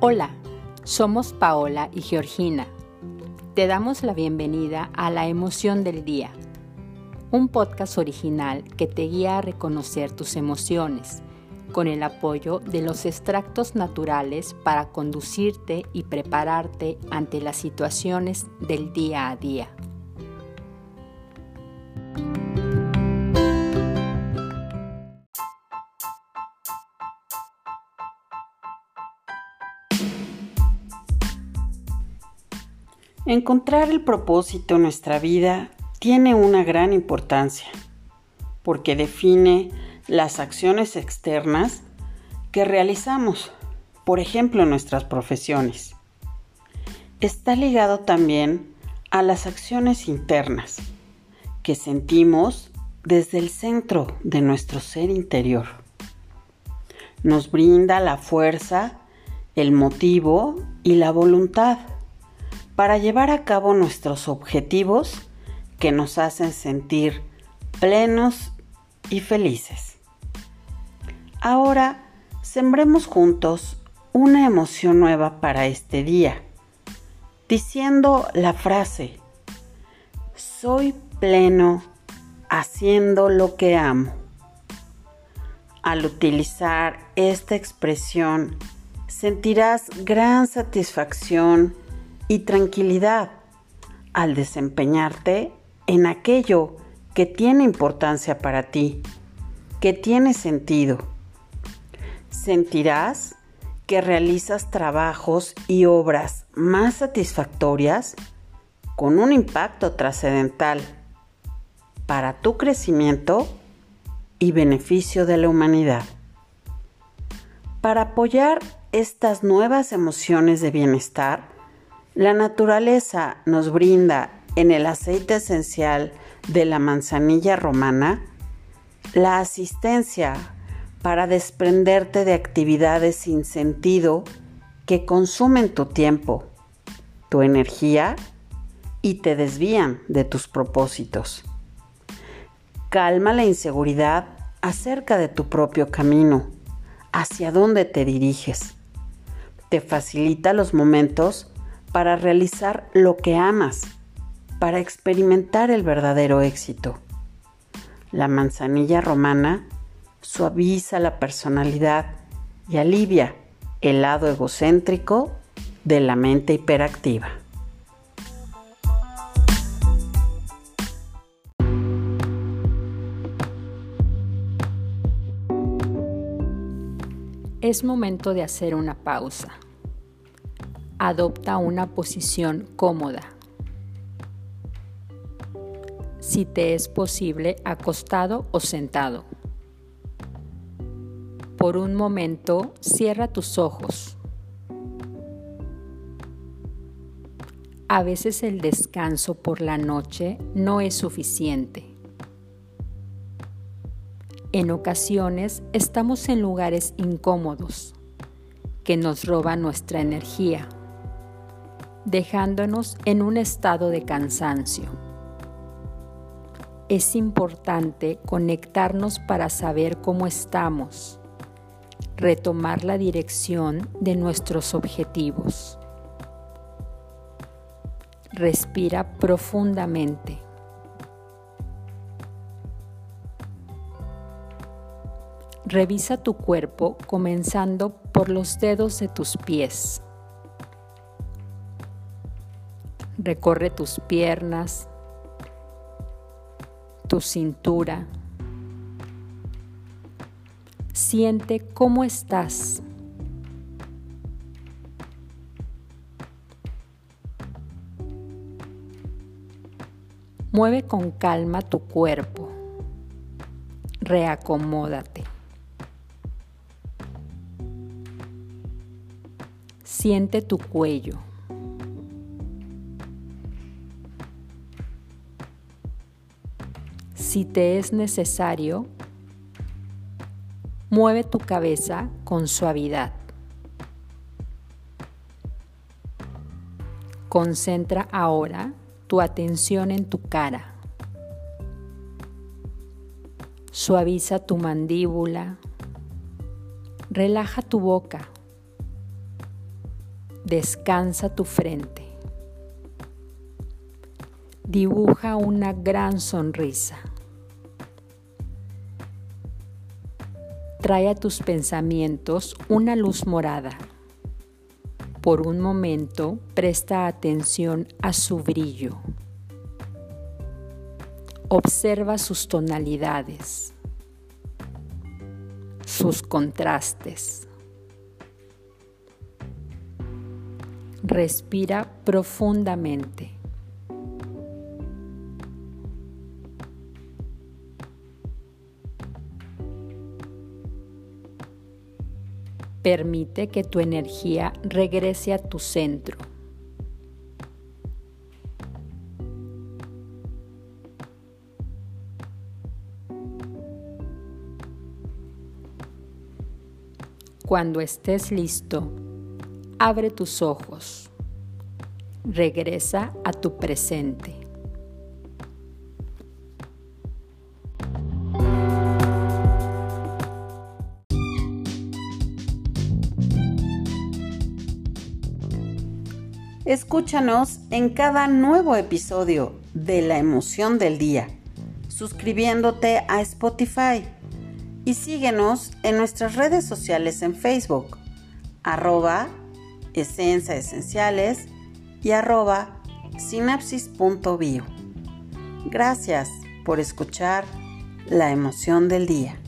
Hola, somos Paola y Georgina. Te damos la bienvenida a La Emoción del Día, un podcast original que te guía a reconocer tus emociones, con el apoyo de los extractos naturales para conducirte y prepararte ante las situaciones del día a día. Encontrar el propósito en nuestra vida tiene una gran importancia porque define las acciones externas que realizamos, por ejemplo en nuestras profesiones. Está ligado también a las acciones internas que sentimos desde el centro de nuestro ser interior. Nos brinda la fuerza, el motivo y la voluntad para llevar a cabo nuestros objetivos que nos hacen sentir plenos y felices. Ahora, sembremos juntos una emoción nueva para este día, diciendo la frase, soy pleno haciendo lo que amo. Al utilizar esta expresión, sentirás gran satisfacción y tranquilidad al desempeñarte en aquello que tiene importancia para ti, que tiene sentido. Sentirás que realizas trabajos y obras más satisfactorias con un impacto trascendental para tu crecimiento y beneficio de la humanidad. Para apoyar estas nuevas emociones de bienestar, la naturaleza nos brinda en el aceite esencial de la manzanilla romana la asistencia para desprenderte de actividades sin sentido que consumen tu tiempo, tu energía y te desvían de tus propósitos. Calma la inseguridad acerca de tu propio camino, hacia dónde te diriges. Te facilita los momentos para realizar lo que amas, para experimentar el verdadero éxito. La manzanilla romana suaviza la personalidad y alivia el lado egocéntrico de la mente hiperactiva. Es momento de hacer una pausa adopta una posición cómoda. Si te es posible, acostado o sentado. Por un momento, cierra tus ojos. A veces el descanso por la noche no es suficiente. En ocasiones estamos en lugares incómodos que nos roban nuestra energía dejándonos en un estado de cansancio. Es importante conectarnos para saber cómo estamos, retomar la dirección de nuestros objetivos. Respira profundamente. Revisa tu cuerpo comenzando por los dedos de tus pies. Recorre tus piernas, tu cintura. Siente cómo estás. Mueve con calma tu cuerpo. Reacomódate. Siente tu cuello. Si te es necesario, mueve tu cabeza con suavidad. Concentra ahora tu atención en tu cara. Suaviza tu mandíbula. Relaja tu boca. Descansa tu frente. Dibuja una gran sonrisa. Trae a tus pensamientos una luz morada. Por un momento presta atención a su brillo. Observa sus tonalidades, sus contrastes. Respira profundamente. Permite que tu energía regrese a tu centro. Cuando estés listo, abre tus ojos. Regresa a tu presente. Escúchanos en cada nuevo episodio de La Emoción del Día, suscribiéndote a Spotify y síguenos en nuestras redes sociales en Facebook, arroba esencia esenciales y arroba sinapsis.bio. Gracias por escuchar La Emoción del Día.